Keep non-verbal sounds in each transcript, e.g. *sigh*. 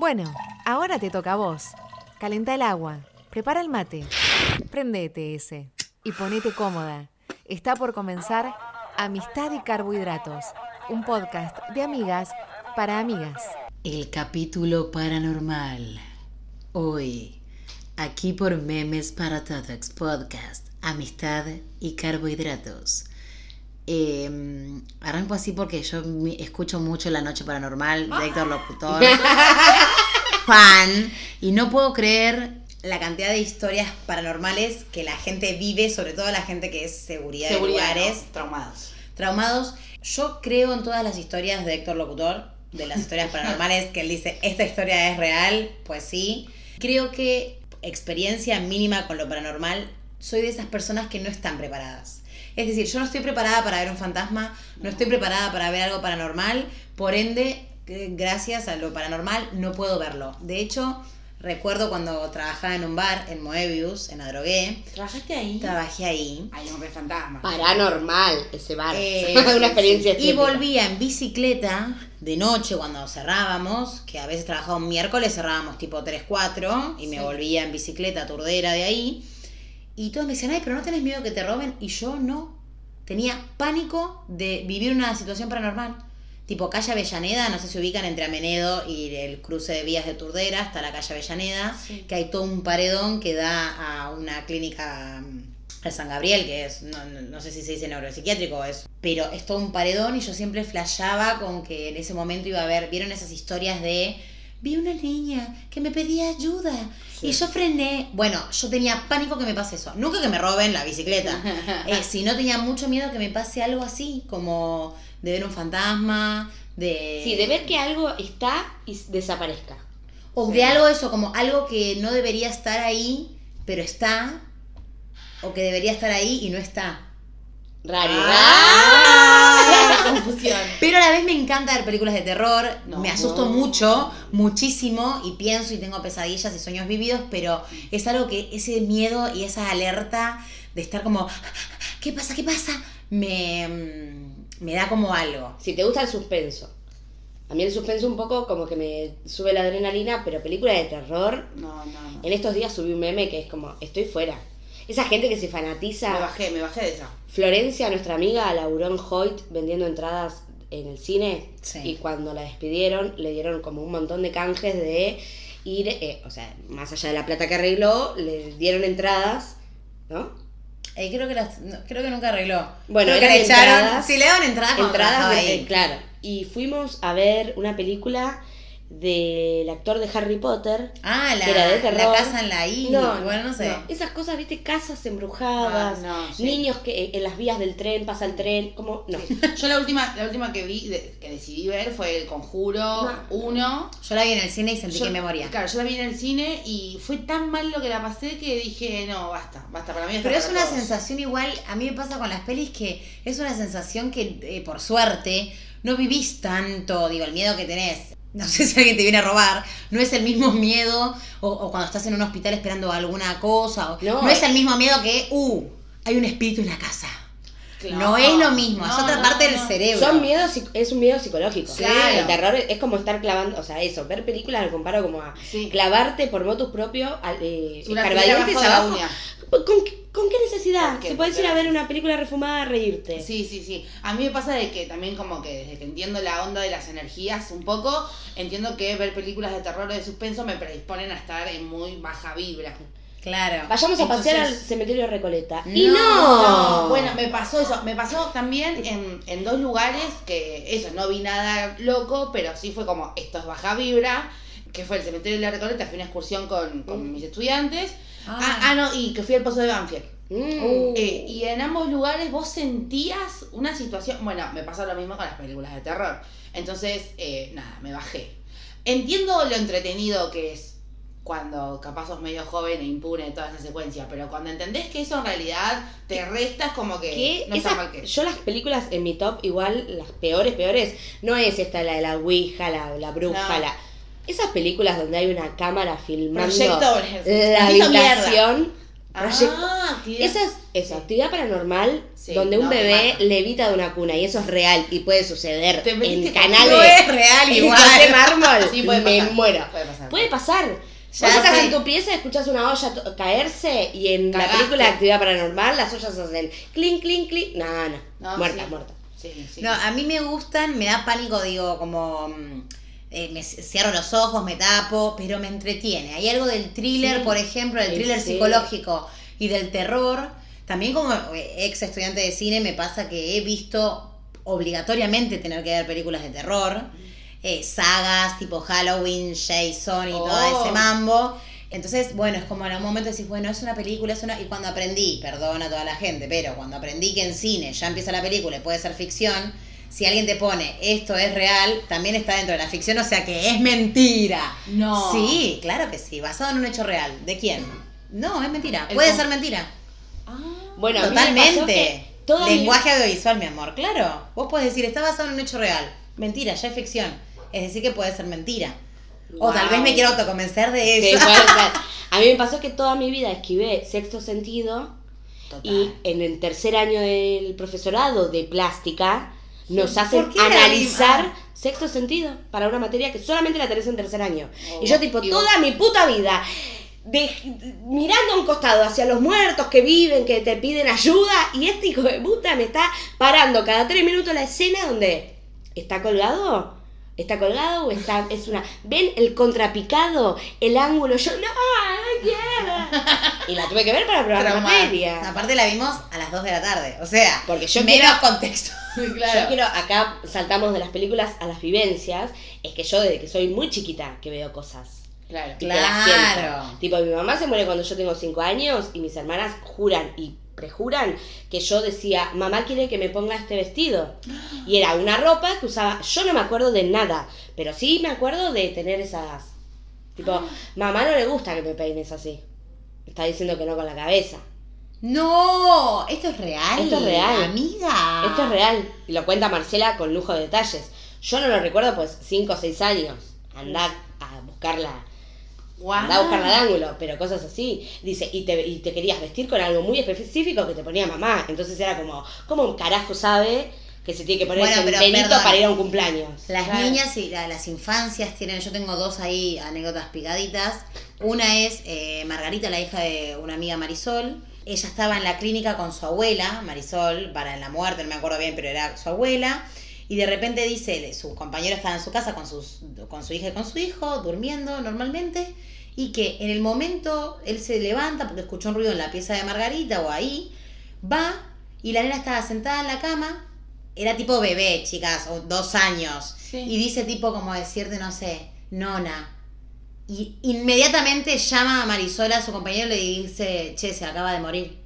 Bueno, ahora te toca a vos. Calenta el agua, prepara el mate, prendete ese y ponete cómoda. Está por comenzar Amistad y Carbohidratos, un podcast de amigas para amigas. El capítulo paranormal. Hoy, aquí por Memes para Todox Podcast, Amistad y Carbohidratos. Eh, arranco así porque yo mi- escucho mucho La Noche Paranormal de Héctor Locutor. *laughs* Fan. Y no puedo creer la cantidad de historias paranormales que la gente vive, sobre todo la gente que es seguridad, Seguridad, de lugares ¿no? traumados. traumados. Yo creo en todas las historias de Héctor Locutor, de las historias *laughs* paranormales, que él dice, esta historia es real, pues sí. Creo que experiencia mínima con lo paranormal, soy de esas personas que no están preparadas. Es decir, yo no estoy preparada para ver un fantasma, no estoy preparada para ver algo paranormal, por ende, eh, gracias a lo paranormal, no puedo verlo. De hecho, recuerdo cuando trabajaba en un bar, en Moebius, en la Drogué, ¿Trabajaste ahí? trabajé ahí. Ay, hombre, fantasma. Paranormal ese bar. Eh, *laughs* Una experiencia Y volvía en bicicleta de noche cuando cerrábamos, que a veces trabajaba un miércoles, cerrábamos tipo 3, 4, y me volvía en bicicleta turdera de ahí. Y todos me decían, ay, pero no tenés miedo que te roben. Y yo no. Tenía pánico de vivir una situación paranormal. Tipo calle Avellaneda, no sé si ubican entre Amenedo y el cruce de vías de Turdera hasta la calle Avellaneda, Sí. que hay todo un paredón que da a una clínica mm, de San Gabriel, que es, no, no- no sé si se dice neuropsiquiátrico, es, pero es todo un paredón y yo siempre flashaba con que en ese momento iba a ver, vieron esas historias de, vi una niña que me pedía ayuda y yo frené. Bueno, yo tenía pánico que me pase eso. Nunca que me roben la bicicleta. *laughs* Eh, si no tenía mucho miedo que me pase algo así, como de ver un fantasma, de... Sí, de ver que algo está y desaparezca. O Sí. de algo eso, como algo que no debería estar ahí, pero está. O que debería estar ahí y no está. Raro. ¡Ah! Confusión. Pero a la vez me encanta ver películas de terror, No. me asusto mucho, muchísimo, y pienso y tengo pesadillas y sueños vividos, pero es algo que ese miedo y esa alerta de estar como, ¿qué pasa? ¿Qué pasa? Me, mm, me da como algo. Si te gusta el suspenso. A mí el suspenso un poco como que me sube la adrenalina, pero película de terror. No, no, no. En estos días subí un meme que es como, estoy fuera. Esa gente que se fanatiza. Me bajé, me bajé de esa. Florencia, nuestra amiga, Laurón Hoyt, vendiendo entradas en el cine. Sí. Y cuando la despidieron, le dieron como un montón de canjes de ir, eh, o sea, más allá de la plata que arregló, le dieron entradas, ¿no? Eh, creo, que las- no, creo que nunca arregló. Bueno, creo que eran le echaron. entradas- si le daban entradas, entradas, claro. Y fuimos a ver una película del actor de Harry Potter. Ah, la, que era de terror. la casa en la isla. bueno, no sé. no. Esas cosas, viste, casas embrujadas, Ah, no, sí. niños que eh, en las vías del tren pasa el tren, como no. Sí. Yo la última, la última que vi, que decidí ver fue El Conjuro No. 1. Yo la vi en el cine y sentí Yo- que me moría. Claro, yo la vi en el cine y fue tan mal lo que la pasé que dije, no, basta, basta, para mí Pero es una todos. sensación igual, a mí me pasa con las pelis que es una sensación que eh, por suerte no vivís tanto, digo, el miedo que tenés. No sé si alguien te viene a robar, no es el mismo miedo, o, o cuando estás en un hospital esperando alguna cosa, o- No, no, es eh. el mismo miedo que, uh, hay un espíritu en la casa. Claro. No es lo mismo, es otra no, parte del cerebro. Son miedos, es un miedo psicológico. Claro. El terror es como estar clavando, o sea, eso, ver películas lo comparo como a Sí. clavarte por motus propio, al- eh, escarbadientes abajo. ¿Con, qué- con qué necesidad? Podés Porque ir a ver una película refumada a reírte. Sí, sí, sí. A mí me pasa de que también como que desde que entiendo la onda de las energías un poco, entiendo que ver películas de terror o de suspenso me predisponen a estar en muy baja vibra. Claro. Vayamos a pasear al cementerio de Recoleta. y No, no. No, bueno, me pasó eso. Me pasó también en, en dos lugares que eso, no vi nada loco, pero sí fue como, esto es baja vibra, que fue el cementerio de la Recoleta, fui a una excursión con, con mis estudiantes. Ah. ah, no, y que fui al Pozo de Banfield. Mm. Uh. Eh, y en ambos lugares vos sentías una situación. Bueno, me pasó lo mismo con las películas de terror. Entonces, eh, nada, me bajé. Entiendo lo entretenido que es cuando capaz sos medio joven e impune toda esa secuencia, pero cuando entendés que eso en realidad te resta es como que que no está esa- mal que. yo las películas en mi top igual las peores peores no es esta la de la ouija la, la bruja No. la esas películas donde hay una cámara filmando Proyectores. la habitación Ah, esa es eso, actividad paranormal Sí, donde un no, bebé levita de una cuna y eso es real y puede suceder en canales No *laughs* es real de igual. mármol Sí, puede me muero Puede pasar. Puede pasar. Ya Vos estás en tu pieza, escuchas una olla caerse y en la película de actividad paranormal las ollas hacen clink, clink, clink. No, no. No, muerta, sí. muerta. Sí, sí. No, a mí me gustan, me da pánico, digo, como mm, eh, me cierro los ojos, me tapo, pero me entretiene. Hay algo del thriller, Sí. por ejemplo, del thriller sí. psicológico y del terror. También como eh, ex estudiante de cine me pasa que he visto obligatoriamente tener que ver películas de terror, eh, sagas tipo Halloween, Jason y todo Oh. ese mambo. Entonces, bueno, es como en algún momento decís, bueno, es una película, es una... Y cuando aprendí, perdona a toda la gente, pero cuando aprendí que en cine ya empieza la película y puede ser ficción, si alguien te pone esto es real, también está dentro de la ficción, o sea que es mentira. No. Sí, claro que sí, basado en un hecho real. ¿De quién? No, es mentira. El Puede ser mentira. Ah. Bueno, Totalmente. mi- Lenguaje audiovisual, mi amor, claro. Vos podés decir, está basado en un hecho real. Mentira, ya es ficción. Es decir, que puede ser mentira. O tal vez me quiero autoconvencer de Sí, eso. *laughs* A mí me pasó que toda mi vida esquivé sexto sentido Total. y en el tercer año del profesorado de plástica nos hacen ¿Por qué la analizar sexto sentido para una materia que solamente la tenés en tercer año. Oh, y yo tipo, y vos- toda mi puta vida de- mirando a un costado hacia los muertos que viven, que te piden ayuda, y este hijo de puta me está parando cada tres minutos la escena donde está colgado. ¿Está colgado o está.? Es una. ¿Ven el contrapicado? El ángulo. Yo, no, no quiero. Y la tuve que ver para probar la materia. Aparte la vimos a las 2 de la tarde. O sea, Porque yo menos quiero- contexto. *laughs* claro. Yo quiero, acá saltamos de las películas a las vivencias. Es que yo desde que soy muy chiquita que veo cosas. Claro. siento. Claro. Tipo, mi mamá se muere cuando yo tengo 5 años y mis hermanas juran y prejuran que yo decía, mamá quiere que me ponga este vestido. Y era una ropa que usaba, yo no me acuerdo de nada, pero sí me acuerdo de tener esas... Tipo, mamá no le gusta que me peines así. Está diciendo que no con la cabeza. No, esto es real. Esto es real. Amiga. Esto es real. Y lo cuenta Marcela con lujo de detalles. Yo no lo recuerdo, pues 5 o 6 años. Andá a buscarla Andá a buscarla de ángulo, pero cosas así. Dice, y te, y te querías vestir con algo muy específico que te ponía mamá. Entonces era como, ¿cómo un carajo sabe que se tiene que poner Bueno, perdón. para ir a un cumpleaños? Las Claro. niñas y la- las infancias tienen, yo tengo dos ahí anécdotas picaditas. Una es eh, Margarita, la hija de una amiga Marisol. Ella estaba en la clínica con su abuela, Marisol, para la muerte, no me acuerdo bien, pero era su abuela. Y de repente dice, su compañero estaba en su casa con, sus, con su hija y con su hijo, durmiendo normalmente, y que en el momento él se levanta porque escuchó un ruido en la pieza de Margarita o ahí, va y la nena estaba sentada en la cama, era tipo bebé, chicas, o dos años, Sí. y dice tipo como decirte, no sé, nona. Y inmediatamente llama a Marisol a su compañero y le dice, che, se acaba de morir.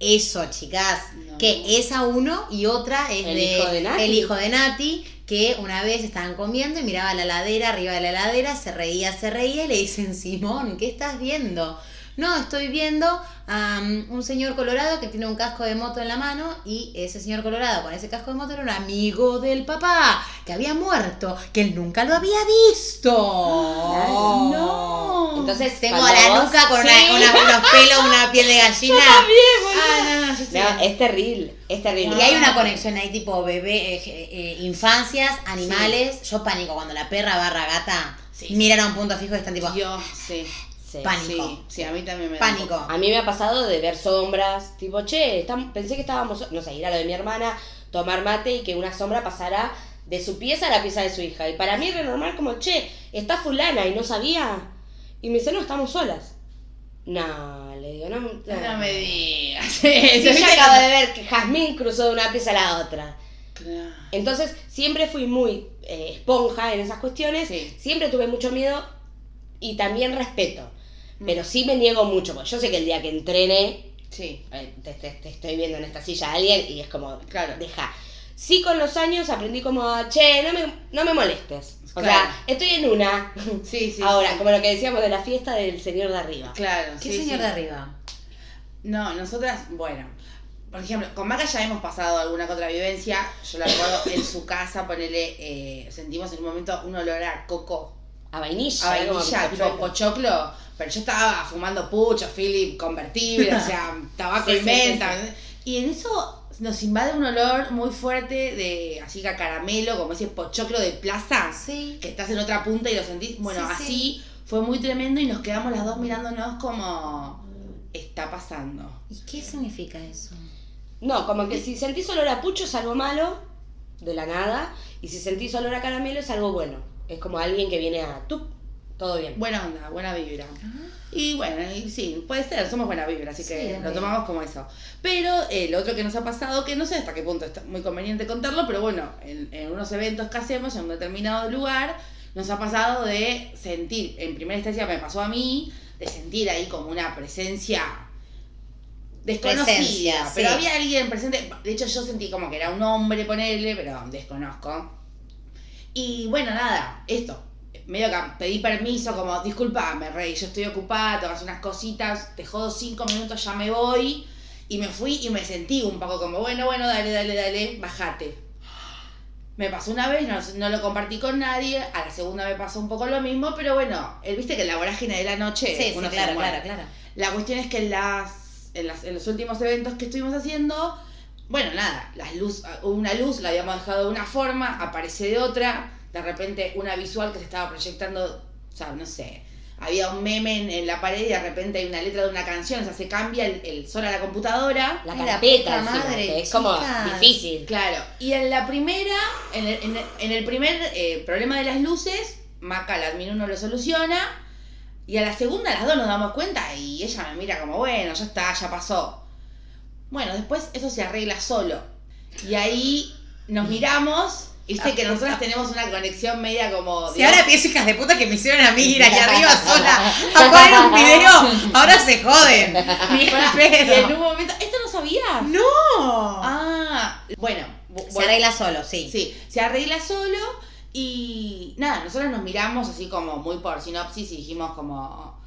Eso, chicas, No. que esa uno y otra es El de, hijo de Nati. el hijo de Nati, que una vez estaban comiendo y miraba la heladera, arriba de la heladera, se reía, se reía y le dicen, Simón, ¿qué estás viendo? No, estoy viendo a um, un señor colorado que tiene un casco de moto en la mano y ese señor colorado con ese casco de moto era un amigo del papá que había muerto, que él nunca lo había visto. No. Entonces, Tengo cuando la nuca con Sí. una- unos pelos, una piel de gallina. *laughs* Ah, no, no, yo sí. No, es terrible, es terrible. Y hay una conexión ahí tipo bebé, eh, eh, infancias, animales. Yo pánico cuando la perra barra gata miran a un punto fijo y están tipo Dios, sí. Sí. pánico. Sí, sí, a mí también me da un Pánico. poco. A mí me ha pasado de ver sombras, tipo, che, estam- pensé que estábamos, no sé, ir a lo de mi hermana, tomar mate y que una sombra pasara de su pieza a la pieza de su hija. Y para mí era normal como, che, está fulana y no sabía. Y me dice, no, estamos solas. No, le digo, no, No me digas. *laughs* Sí, yo *laughs* acabo de ver que Jazmín cruzó de una pieza a la otra. Claro. Entonces, siempre fui muy eh, esponja en esas cuestiones. Sí. Siempre tuve mucho miedo y también respeto. Pero sí me niego mucho, porque yo sé que el día que entrene, Sí. eh, te, te- te estoy viendo en esta silla a alguien y es como, Claro. deja. Sí, con los años aprendí como, che, no me, no me molestes. O Claro. sea, estoy en una. Sí, sí. Ahora, sí. como lo que decíamos de la fiesta del señor de arriba. Claro. ¿Qué sí, señor sí. de arriba? No, nosotras, bueno, por ejemplo, con Maca ya hemos pasado alguna que otra vivencia. Yo la recuerdo en su casa, ponele, eh, sentimos en un momento un olor a coco, A vainilla. a como vainilla, tipo pochoclo. pero yo estaba fumando pucho, Philip convertible, o sea, *laughs* tabaco Sí, y sí, menta. Y en eso nos invade un olor muy fuerte de así que a caramelo, como ese pochoclo de plaza, que estás en otra punta y lo sentís. Bueno, Sí, sí. así fue muy tremendo y nos quedamos las dos mirándonos como está pasando. ¿Y qué significa eso? No, como que si sentís olor a pucho es algo malo, de la nada, y si sentís olor a caramelo es algo bueno. Es como alguien que viene a tú, todo bien. Buena onda, buena vibra. Y bueno, y sí, puede ser, somos buena vibra, así Sí, que lo tomamos como eso. Pero lo otro que nos ha pasado, que no sé hasta qué punto está muy conveniente contarlo, pero bueno, en, en unos eventos que hacemos en un determinado lugar, nos ha pasado de sentir, en primera instancia me pasó a mí, de sentir ahí como una presencia desconocida. Presencia, pero sí. había alguien presente, de hecho yo sentí como que era un hombre, ponerle, pero desconozco. Y bueno, nada, esto. Medio que pedí permiso, como, disculpame, Rey, yo estoy ocupada, te vas unas cositas, te jodo cinco minutos, ya me voy. Y me fui y me sentí un poco como, bueno, bueno, dale, dale, dale, bajate. Me pasó una vez, no, no lo compartí con nadie, a la segunda me pasó un poco lo mismo, pero bueno, él viste que la vorágine de la noche Sí, sí, uno se claro, claro, claro. La cuestión es que en, las, en, las- en los últimos eventos que estuvimos haciendo, bueno, nada, las luz, una luz la habíamos dejado de una forma, aparece de otra, de repente una visual que se estaba proyectando, o sea, no sé, había un meme en, en la pared y de repente hay una letra de una canción, o sea, se cambia el, el sol a la computadora. La carpeta madre, es como difícil. Claro, y en la primera, en el, en el- en el primer eh, problema de las luces, Maca, la admin 1 lo soluciona. Y a la segunda, las dos nos damos cuenta y ella me mira como, bueno, ya está, ya pasó. Bueno, después eso se arregla solo. Y ahí nos miramos. Viste que nosotras tenemos una conexión media como. Si ahora pienso hijas de puta que me hicieron a mí ir aquí arriba *laughs* sola a poner un video, ahora se joden. Y en un momento. ¿Esto no sabías? No. Ah, bueno. bu- se bueno, arregla solo, sí. Sí, se arregla solo y nada, nosotros nos miramos así como muy por sinopsis y dijimos como...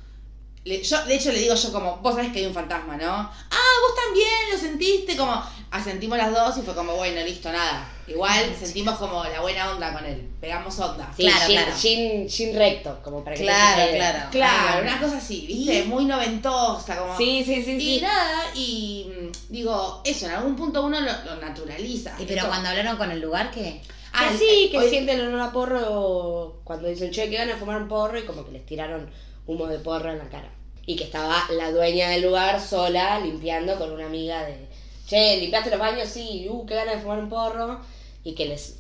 le- yo, de hecho, le digo yo como, vos sabés que hay un fantasma, ¿no? Ah, vos también lo sentiste, como... Asentimos las dos y fue como, bueno, listo, nada. Igual sentimos como la buena onda con él, pegamos onda. Sí, Claro, gin, claro. gin- gin recto, como para que Claro, claro. Claro, una cosa así, ¿viste? Muy noventosa, como... Sí, sí, sí, Y sí. nada, y mm, digo, eso, en algún punto uno lo, lo naturaliza. Y pero Esto- cuando hablaron con el lugar, ¿qué? Ah, sí, que hoy- sienten el olor a porro cuando dicen, che, que van a fumar un porro y como que les tiraron humo de porro en la cara. Y que estaba la dueña del lugar sola limpiando con una amiga de, che, ¿limpiaste los baños? Sí, uh, qué ganas de fumar un porro. Y que les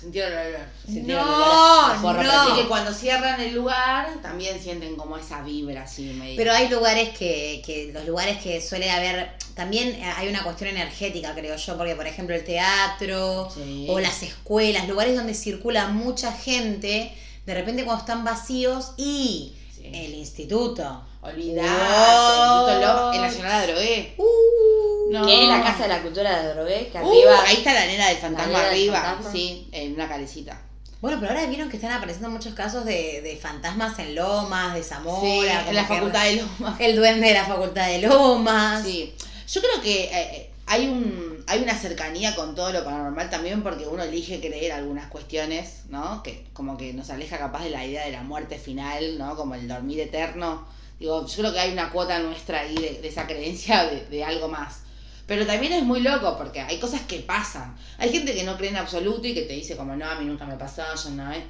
Sintieron el olor. sintieron No, el olor a porro no. Y que cuando cierran el lugar también sienten como esa vibra así medio. Pero hay lugares que, que los lugares que suele haber, también hay una cuestión energética, creo yo, porque por ejemplo el teatro Sí. o las escuelas, lugares donde circula mucha gente, de repente cuando están vacíos y. el instituto. Olvidate, No. el Instituto Love en Nacional de Drogué. Uh, No. Que es la casa de la cultura de Drogué, que Uh, arriba... ahí está la nena del fantasma del arriba. fantasma. Sí, en una calecita. Bueno, pero ahora vieron que están apareciendo muchos casos de, de fantasmas en Lomas, de Zamora. Sí, en la que- facultad de Loma. El duende de la facultad de Lomas. Sí. Yo creo que eh, eh, hay un hay una cercanía con todo lo paranormal también porque uno elige creer algunas cuestiones, ¿no? Que como que nos aleja capaz de la idea de la muerte final, ¿no? Como el dormir eterno. Digo, yo creo que hay una cuota nuestra ahí de, esa creencia de, de algo más. Pero también es muy loco porque hay cosas que pasan. Hay gente que no cree en absoluto y que te dice como, no, a mí nunca me pasó, yo no, ¿eh?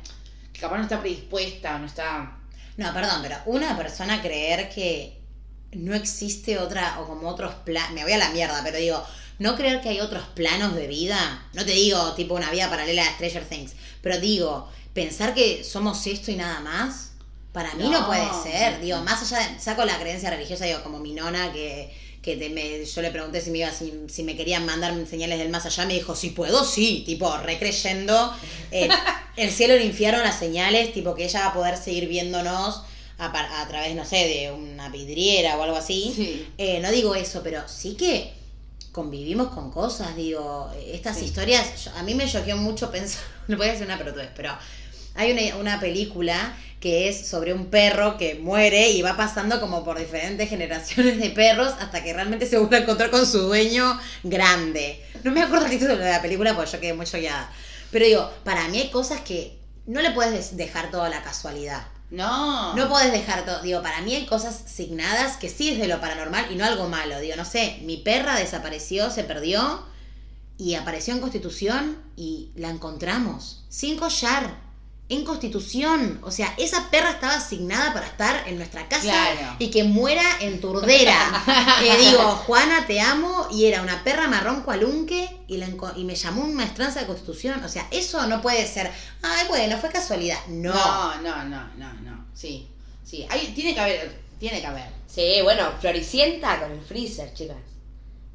Que capaz no está predispuesta, no está... No, perdón, pero una persona creer que no existe otra, o como otros planos, me voy a la mierda, pero digo, no creer que hay otros planos de vida, no te digo tipo una vida paralela a Stranger Things, pero digo, pensar que somos esto y nada más, para mí no, No. puede ser, digo, más allá de, saco la creencia religiosa, digo, como mi nona que, que te me- yo le pregunté si me iba, si, si me querían mandar señales del más allá, me dijo, si puedo, sí, tipo, recreyendo, eh, *laughs* el cielo y el infierno, las señales, tipo que ella va a poder seguir viéndonos a, a través, no sé, de una vidriera o algo así. Sí. Eh, no digo eso, pero sí que convivimos con cosas, digo, estas Sí. historias, yo- a mí me choqueó mucho pensar, *laughs* no voy a decir una pelotudez, pero hay una, una película que es sobre un perro que muere y va pasando como por diferentes generaciones de perros hasta que realmente se vuelve a encontrar con su dueño grande. No me acuerdo el título de la película porque yo quedé muy choqueada. Pero digo, para mí hay cosas que no le puedes des- dejar toda la casualidad. No. No podés dejar todo, digo, para mí hay cosas signadas que sí es de lo paranormal y no algo malo. Digo, no sé, mi perra desapareció, se perdió y apareció en Constitución y la encontramos sin collar. En Constitución. O sea, esa perra estaba asignada para estar en nuestra casa Claro. y que muera en Turdera. *laughs* Eh, digo, Juana, te amo. Y era una perra marrón cualunque y, la y me llamó un maestranza de Constitución. O sea, eso no puede ser. Ay, bueno, fue casualidad. No. No, no, no, no, no. Sí, sí. Hay, tiene que haber, tiene que haber. Sí, bueno, Floricienta con el freezer, chicas.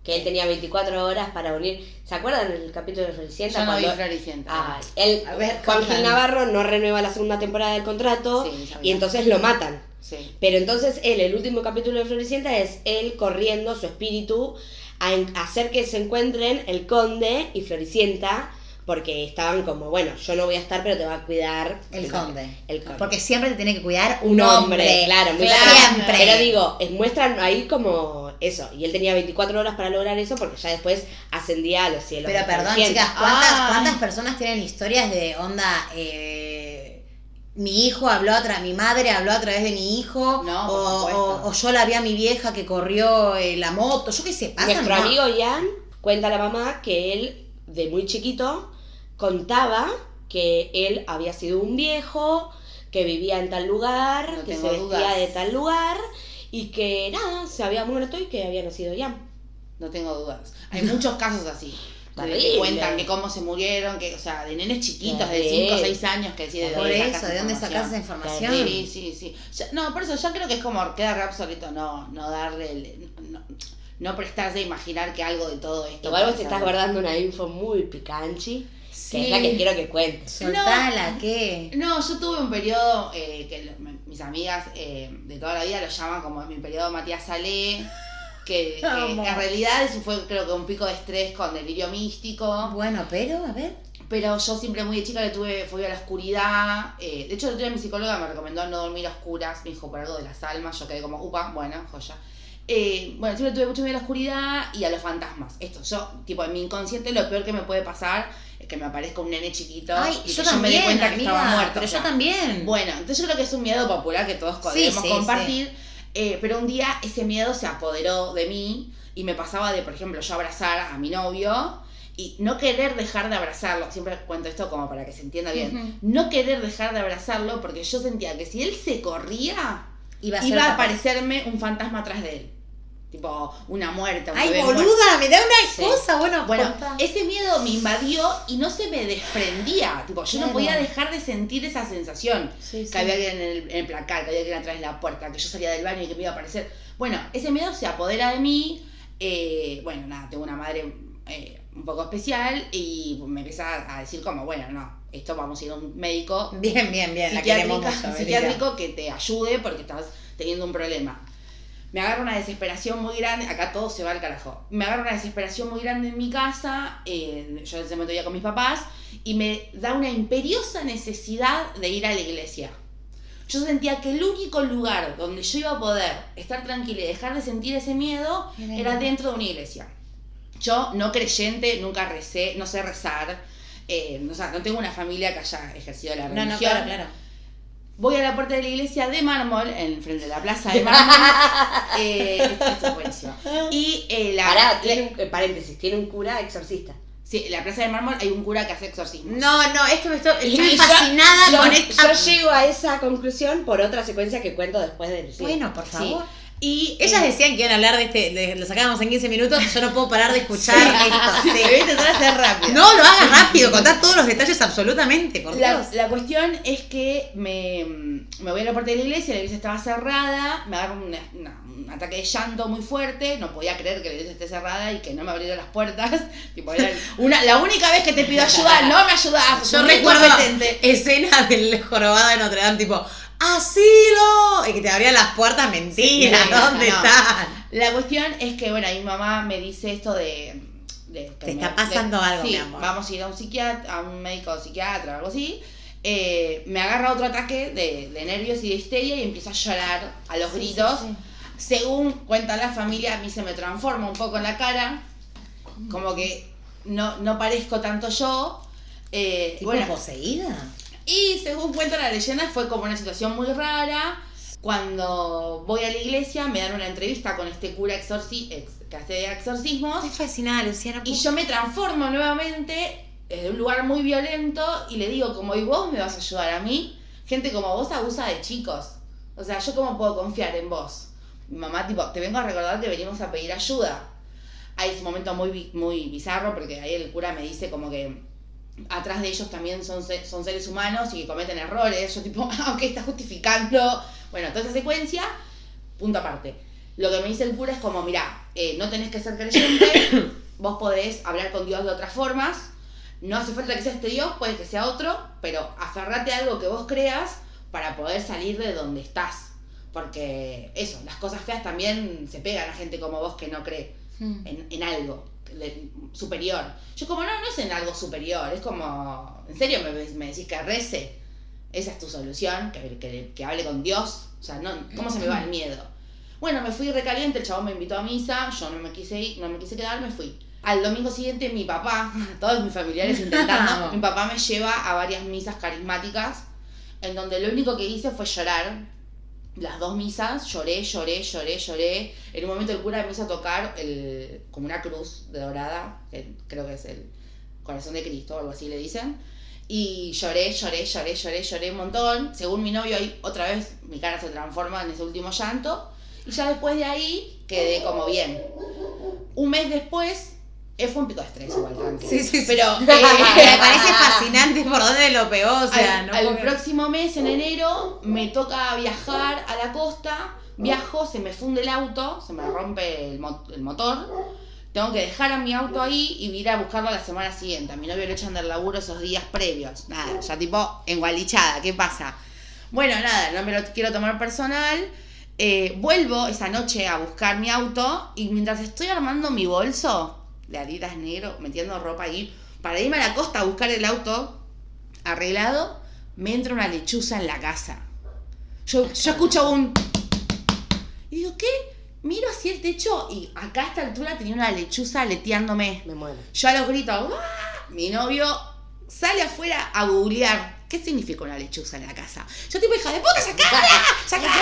Que él tenía 24 horas para unir. ¿Se acuerdan del capítulo de Floricienta? Yo no vi Cuando- Floricienta. Ay, él, A ver, Juan Gil. Navarro no renueva la segunda temporada del contrato Sí, y entonces lo matan. Sí. Pero entonces él, el último capítulo de Floricienta es él corriendo, su espíritu, a, en- a hacer que se encuentren el conde y Floricienta, porque estaban como, bueno, yo no voy a estar, pero te va a cuidar El conde. El conde. Porque siempre te tiene que cuidar un hombre, claro, muy Siempre. Pero digo, muestran ahí como eso, y él tenía 24 horas para lograr eso porque ya después ascendía a los cielos. Pero perdón, chicas, ¿cuántas, cuántas personas tienen historias de onda? eh, mi hijo habló a través, mi madre habló a través de mi hijo, No, o, o- o yo la vi a mi vieja que corrió eh, la moto, yo qué sé, pasa. Nuestro amigo Ian cuenta a la mamá que él, de muy chiquito, contaba que él había sido un viejo, que vivía en tal lugar, No que se vestía dudas. de tal lugar, y que nada, se había muerto y que había nacido Ian. No tengo dudas. Hay *laughs* muchos casos así. Que cuentan que cómo se murieron, que, o sea, de nenes chiquitos de Terrible. 5 o 6 años que deciden de Por dónde eso, sacas ¿de dónde sacas esa información? Sí, sí, sí. Ya- no, por eso ya creo que es como queda re obsoleto no, no darle, el- no, no prestarse a imaginar que algo de todo esto. Igual vos te estás guardando una info muy picanchi, que Sí. es la que quiero que cuentes. Soltala, ¿qué? No, yo tuve un periodo eh, que me- mis amigas eh, de toda la vida lo llaman como mi periodo Matías Salé, que, *laughs* en realidad eso fue creo que un pico de estrés con delirio místico. Bueno, pero, a ver. Pero yo siempre muy de chica le tuve fobia a la oscuridad. eh, de hecho, el otro día mi psicóloga me recomendó no dormir a oscuras. Me dijo por algo de las almas. Yo quedé como, upa, bueno, joya. Eh, bueno, siempre tuve mucho miedo a la oscuridad y a los fantasmas. Esto, yo, tipo, en mi inconsciente lo peor que me puede pasar es que me aparezca un nene chiquito Ay, y yo que yo me también, dé cuenta que estaba muerto. pero o sea, yo también. Bueno, entonces yo creo que es un miedo popular que todos podemos sí, compartir. eh, pero un día ese miedo se apoderó de mí y me pasaba de, por ejemplo, yo abrazar a mi novio y no querer dejar de abrazarlo. Siempre cuento esto como para que se entienda bien. No querer dejar de abrazarlo porque yo sentía que si él se corría, Iba a, iba a aparecerme un fantasma atrás de él. Tipo, una muerta, un Ay, bebé muerto. boluda, me da una Sí. cosa. Bueno, Bueno, contá. ese miedo me invadió y no se me desprendía. Tipo, yo Claro. no podía dejar de sentir esa sensación. Sí, sí. Que había alguien en el, en el placar, que había alguien atrás de la puerta, que yo salía del baño y que me iba a aparecer. Bueno, ese miedo se apodera de mí. eh, bueno, nada, tengo una madre eh, un poco especial y me empieza a decir como, bueno, no, esto vamos a ir a un médico Bien, bien, bien. La queremos mucho, psiquiátrico que te ayude porque estás teniendo un problema. Me agarra una desesperación muy grande, acá todo se va al carajo. Me agarra una desesperación muy grande en mi casa, eh, yo en ese momento vivía con mis papás, y me da una imperiosa necesidad de ir a la iglesia. Yo sentía que el único lugar donde yo iba a poder estar tranquila y dejar de sentir ese miedo Era dentro de una iglesia. Yo, no creyente, nunca recé, no sé rezar, eh, o sea, no tengo una familia que haya ejercido la No, religión. no, claro, claro. Voy a la puerta de la iglesia de mármol, en frente de la plaza de *laughs* mármol. eh, esto, esto es buenísimo. Y eh, la, Pará, la- tiene un, eh, paréntesis, tiene un cura exorcista. sí, en la plaza de mármol hay un cura que hace exorcismo. No, no, esto me estoy, estoy fascinada *laughs* yo, con yo llego a esa conclusión por otra secuencia que cuento después del sí. Bueno, por Sí. Y Ellas eh, decían que iban a hablar de este, de- lo sacábamos en 15 minutos, yo no puedo parar de escuchar esto. *laughs* Sí, voy a intentar hacer rápido. No, lo hagas rápido, contá todos los detalles absolutamente, por La, Dios. la cuestión es que me, me voy a la puerta de la iglesia, la iglesia estaba cerrada, me agarro una- una- un ataque de llanto muy fuerte, no podía creer que la iglesia esté cerrada y que no me abrieran las puertas. *laughs* tipo, era una, la única vez que te pido ayuda, no me ayudás. sos Yo recuerdo escena del jorobado de Notre Dame, tipo, ¡Asilo! Y que te abrían las puertas, mentira, Sí, ¿dónde no. La cuestión es que, bueno, mi mamá me dice esto de... de Te me- está pasando de- algo, sí, mi amor. vamos a ir a un psiquiatra, a un médico psiquiatra o algo así. Eh, me agarra otro ataque de, de nervios y de histeria y empiezo a llorar a los gritos. Según cuenta la familia, a mí se me transforma un poco en la cara, como que no, no parezco tanto yo. Eh, ¿Tipo bueno, poseída? Y según cuenta la leyenda, fue como una situación muy rara. Cuando voy a la iglesia, me dan una entrevista con este cura exorci ex- que hace exorcismos. Estoy fascinada, Luciana. Y yo me transformo nuevamente desde un lugar muy violento y le digo, como y vos me vas a ayudar a mí, gente como vos abusa de chicos. O sea, ¿yo cómo puedo confiar en vos? Mi mamá, tipo, te vengo a recordar que venimos a pedir ayuda. Hay ese momento muy, muy bizarro porque ahí el cura me dice como que atrás de ellos también son, son seres humanos y que cometen errores. Yo tipo, *laughs* ah, ok, está justificando. Bueno, toda esa secuencia, punto aparte. Lo que me dice el cura es como, mira, eh, no tenés que ser creyente, *coughs* vos podés hablar con Dios de otras formas, no hace falta que sea este Dios, puede que sea otro, pero aferrate a algo que vos creas para poder salir de donde estás. Porque eso, las cosas feas también se pegan a gente como vos que no cree en, en algo superior. Yo como, no, no es en algo superior, es como, ¿en serio me, me decís que rece? Esa es tu solución, que, que, que hable con Dios. O sea, no, ¿cómo se me va el miedo? Bueno, me fui recaliente, el chabón me invitó a misa, yo no me quise ir, no me quise quedar, me fui. Al domingo siguiente mi papá, *laughs* todos mis familiares intentando, *laughs* mi papá me lleva a varias misas carismáticas, en donde lo único que hice fue llorar. Las dos misas, lloré, lloré, lloré, lloré. En un momento el cura me hizo tocar el, como una cruz de dorada, que creo que es el corazón de Cristo algo así le dicen. Y lloré, lloré, lloré, lloré, lloré un montón. Según mi novio, ahí otra vez mi cara se transforma en ese último llanto. Y ya después de ahí quedé como bien. Un mes después, fue un pico de estrés igual, tranqui. Sí, sí, sí. Pero *laughs* me eh, parece fascinante por dónde lo pegó, o sea, al, no al próximo mes, en enero, me toca viajar a la costa. Viajo, se me funde el auto, se me rompe el, mo- el motor. Tengo que dejar a mi auto ahí y ir a buscarlo la semana siguiente. A mi novio le echan del laburo esos días previos. Nada, ya tipo engualichada, ¿qué pasa? Bueno, nada, no me lo quiero tomar personal. Eh, vuelvo esa noche a buscar mi auto y mientras estoy armando mi bolso de Adidas negro, metiendo ropa ahí, para irme a la costa a buscar el auto arreglado, me entra una lechuza en la casa. Yo, yo escucho un... Y digo, ¿qué? Miro hacia el techo y acá a esta altura tenía una lechuza aleteándome. Me muero. Yo a los gritos, ¡ah! mi novio sale afuera a googlear. ¿Qué significa una lechuza en la casa? Yo tipo, hija de puta, sacala, *laughs* sacala.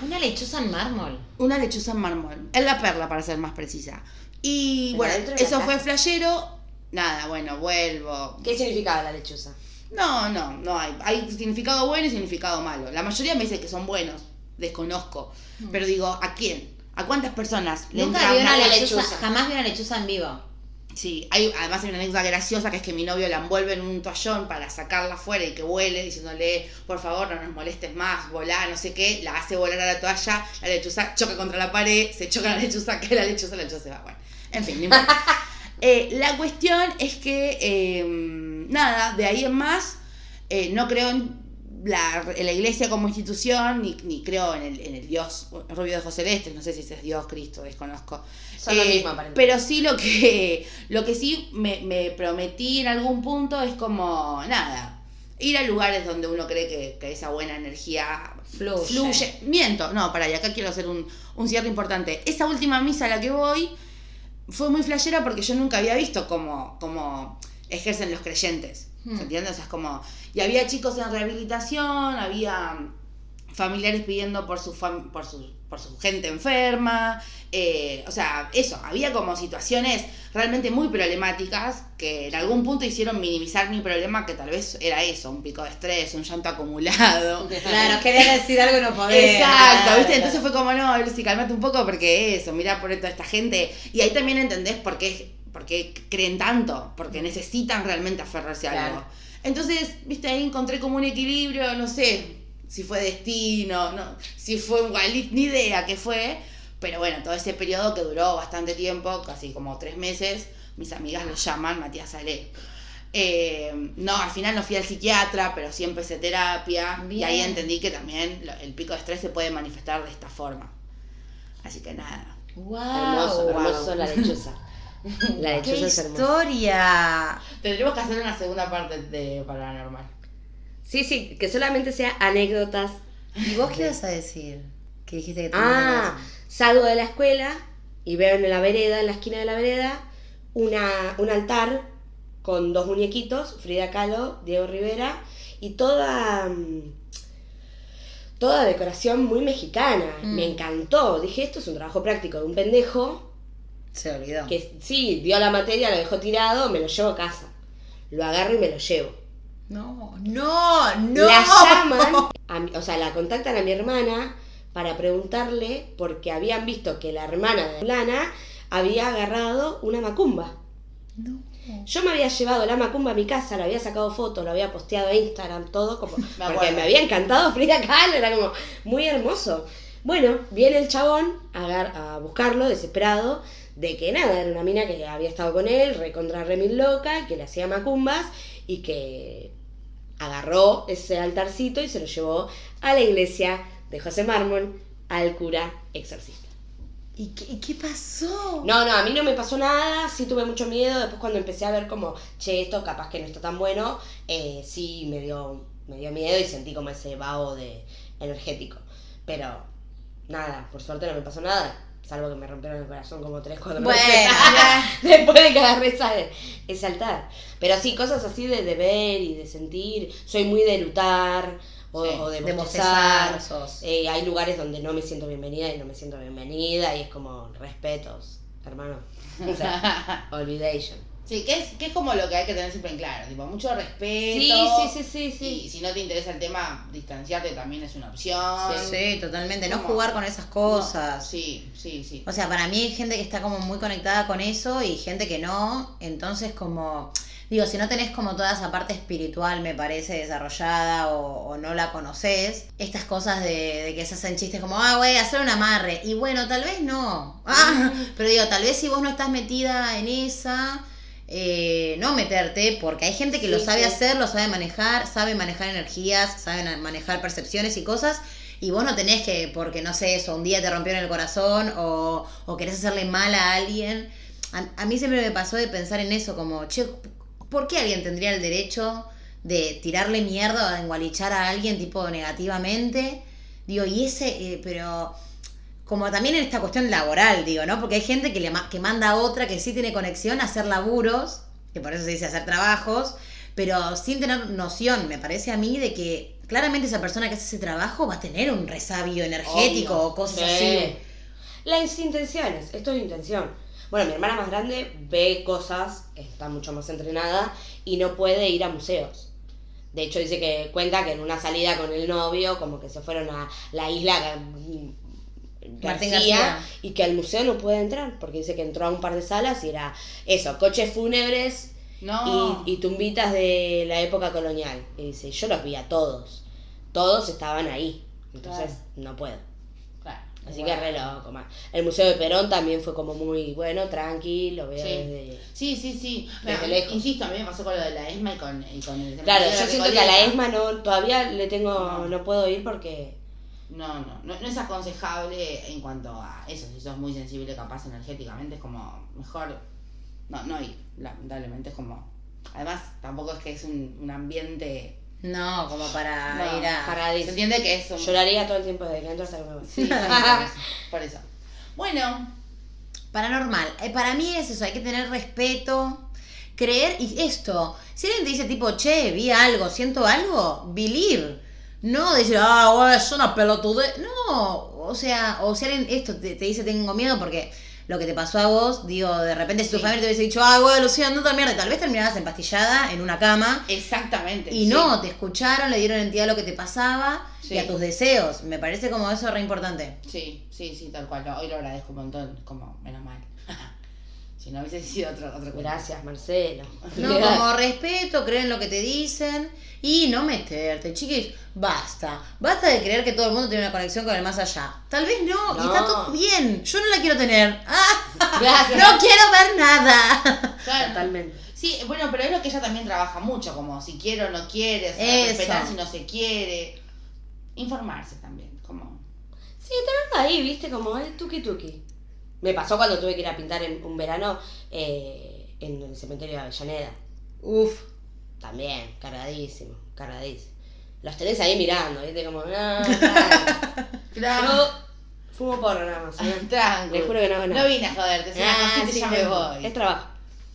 Una lechuza en mármol. Una lechuza en mármol. En la perla, para ser más precisa. Y bueno, eso fue flashero. Nada, bueno, vuelvo. ¿Qué significaba la lechuza? No, no, no hay. Hay significado bueno y significado malo. La mayoría me dice que son buenos. Desconozco. Pero digo, ¿a quién? ¿A cuántas personas le Nunca vi una lechuza, lechuza. jamás vi una lechuza en vivo. Sí, hay, además hay una anécdota graciosa que es que mi novio la envuelve en un toallón para sacarla afuera y que vuele, diciéndole, por favor, no nos molestes más, volá, no sé qué, la hace volar a la toalla, la lechuza choca contra la pared, se choca la lechuza, *laughs* cae la lechuza, la lechuza se va. Bueno, en fin, no importa. *laughs* Eh, la cuestión es que, eh, nada, de ahí en más, eh, no creo en la, en la iglesia como institución, ni, ni creo en el, en el Dios, Rubio de José Celeste, no sé si ese es Dios, Cristo, desconozco. Son lo Eh, mismo, pero sí lo que, lo que sí me, me prometí en algún punto es como, nada, ir a lugares donde uno cree que, que esa buena energía Fluye. fluye. Miento, no, para y acá quiero hacer un, un cierre importante. Esa última misa a la que voy fue muy flashera porque yo nunca había visto cómo, cómo ejercen los creyentes. Hmm. ¿Se entiende? O sea, es como. Y había chicos en rehabilitación, había familiares pidiendo por su, fam- por su, por su gente enferma. eh, o sea, eso, había como situaciones realmente muy problemáticas que en algún punto hicieron minimizar mi problema, que tal vez era eso, un pico de estrés, un llanto acumulado. *laughs* Claro, quería decir algo y no podía. Exacto, Claro, ¿viste? claro. Entonces fue como, no, Lucy, calmate un poco porque eso, mira por toda esta gente. Y ahí también entendés por qué, por qué creen tanto, porque necesitan realmente aferrarse a algo. Entonces, viste, ahí encontré como un equilibrio, no sé si fue destino, no, si fue igual, ni idea qué fue. Pero bueno, todo ese periodo que duró bastante tiempo, casi como tres meses, mis amigas lo llaman Matías Salé. Eh, no, al final no fui al psiquiatra, pero sí empecé terapia. Y ahí entendí que también lo- el pico de estrés se puede manifestar de esta forma. Así que nada. Wow. hermoso, wow. hermoso la lechuza. *laughs* La ¡Qué es hermosa. historia! Tendremos que hacer una segunda parte de Paranormal. Sí, sí, que solamente sea anécdotas. ¿Y vos qué ibas a decir? Que dijiste que Ah, salgo de la escuela y veo en la vereda, en la esquina de la vereda, una, un altar con dos muñequitos, Frida Kahlo, Diego Rivera, y toda, mm, toda decoración muy mexicana. Mm. Me encantó. Dije, esto es un trabajo práctico de un pendejo Se olvidó. que sí, dio la materia, lo dejó tirado, me lo llevo a casa. lo agarro y me lo llevo. No, no, no. La llaman, a mi- o sea, la contactan a mi hermana para preguntarle porque habían visto que la hermana de Lana había agarrado una macumba. No. Yo me había llevado la macumba a mi casa, lo había sacado fotos, lo había posteado a Instagram, todo, como, *laughs* porque me había encantado Frida Kahlo, era como muy hermoso. Bueno, viene el chabón a, a buscarlo, desesperado, de que nada, era una mina que había estado con él, recontra remil loca, que le hacía macumbas y que agarró ese altarcito y se lo llevó a la iglesia de José Mármol al cura exorcista. ¿Y qué, y qué pasó? No, no, a mí no me pasó nada, sí tuve mucho miedo, después cuando empecé a ver como, che, esto capaz que no está tan bueno, eh, sí me dio, me dio miedo y sentí como ese vaho de energético. Pero nada, por suerte no me pasó nada, salvo que me rompieron el corazón como tres, cuatro Bueno, veces *laughs* después de que agarré esa, ese altar. Pero sí, cosas así de, de ver y de sentir, soy muy de lutar o, Sí, o de, de bostezar. Eh, hay lugares donde no me siento bienvenida y no me siento bienvenida y es como respetos, hermano. O sea, *laughs* olvidation. Sí, que es, que es como lo que hay que tener siempre en claro, tipo, mucho respeto. Sí, sí, sí, sí, Y sí. si no te interesa el tema, distanciarte también es una opción. Sí, totalmente. No jugar con esas No, cosas. sí, sí, sí. O sea, para mí hay gente que está como muy conectada con eso y gente que no. Entonces, como, digo, si no tenés como toda esa parte espiritual, me parece, desarrollada o, o no la conoces, estas cosas de, de que se hacen chistes como, ah, güey, hacer un amarre. Y bueno, tal vez no. Ah, pero digo, tal vez si vos no estás metida en esa. Eh, no meterte, porque hay gente que lo sabe sí. hacer, lo sabe manejar, sabe manejar energías, sabe manejar percepciones y cosas, y vos no tenés que, porque no sé, eso, un día te rompieron el corazón o, o querés hacerle mal a alguien. A, a mí siempre me pasó de pensar en eso, como, che, ¿por qué alguien tendría el derecho de tirarle mierda o de engualichar a alguien tipo negativamente? Digo, y ese, eh, pero como también en esta cuestión laboral, digo, ¿no? Porque hay gente que, le que manda a otra que sí tiene conexión a hacer laburos, que por eso se dice hacer trabajos, pero sin tener noción, me parece a mí, de que claramente esa persona que hace ese trabajo va a tener un resabio energético Obvio. o cosas Sí. así. Las intenciones, esto es intención. Bueno, mi hermana más grande ve cosas, está mucho más entrenada y no puede ir a museos. De hecho, dice que cuenta que en una salida con el novio, como que se fueron a la isla Gar- Martín García, García. y que al museo no puede entrar, porque dice que entró a un par de salas y era eso, coches fúnebres No. y, y tumbitas de la época colonial. Y dice, yo los vi a todos, todos estaban ahí, entonces Claro. no puedo. Claro. Así Bueno. que re loco, man. El Museo de Perón también fue como muy bueno, tranquilo, veo Sí. desde... Sí, sí, sí. Desde Mira, lejos. Insisto, a mí me pasó con lo de la ESMA y con, y con el Claro, yo siento que a la. ESMA no, todavía le tengo, No. no, puedo ir porque... No, no, no, no es aconsejable en cuanto a eso, si sos muy sensible capaz energéticamente, es como mejor no, no ir, lamentablemente es como... Además, tampoco es que es un, un ambiente... No, como para No, ir a... para- Se entiende que es un... Lloraría todo el tiempo desde que entro hasta que me voy. Sí, sí, *laughs* por eso, por eso. Bueno, Paranormal. Eh, para mí es eso, hay que tener respeto, creer y esto. Si alguien te dice tipo, che, vi algo, siento algo, believe. No decir, ah, güey, es una pelotude. No, o sea, o si alguien esto te, te dice tengo miedo porque lo que te pasó a vos, digo, de repente si tu Sí. familia te hubiese dicho, ah, güey, Lucía, no te mierda, tal vez terminabas empastillada en una cama. exactamente. Y sí. no, te escucharon, le dieron entidad a lo que te pasaba Sí. y a tus deseos. Me parece como eso re importante. Sí, sí, sí, tal cual. Hoy lo agradezco un montón, como menos mal. *laughs* si no hubiese sido otro, otro. Gracias, Marcelo. No, como respeto, creer en lo que te dicen y no meterte, chiquis, basta. Basta de creer que todo el mundo tiene una conexión con el más allá. Tal vez no, y está todo bien. Yo no la quiero tener. ¡Ah! Gracias. No quiero ver nada. Claro. Totalmente. Sí, bueno, pero es lo que ella también trabaja mucho, como si quiere o no quiere, o sea, Eso. respetar si no se quiere. Informarse también, como... Sí, tenerlo ahí, viste, como el tuki tuki. Me pasó cuando tuve que ir a pintar en un verano eh, en el cementerio de Avellaneda. Uf. También, cargadísimo, cargadísimo. Los tenés ahí mirando, viste, como, no, *laughs* claro. Yo fumo porro nada más, ¿eh? *laughs* Tranqui. Le juro que no nada. No vine a joderte, si Ah, sí, ya no, me no. voy. Es trabajo.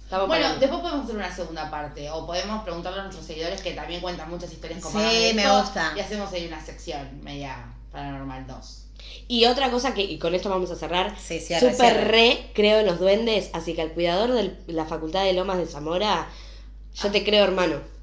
Estamos Bueno, después podemos hacer una segunda parte o podemos preguntarle a nuestros seguidores que también cuentan muchas historias como Sí, me gusta. Y hacemos ahí una sección media paranormal 2. Y otra cosa que, y con esto vamos a cerrar, Sí, cierra, cierra. re creo en los duendes, así que al cuidador de la Facultad de Lomas de Zamora, Yo te creo, hermano.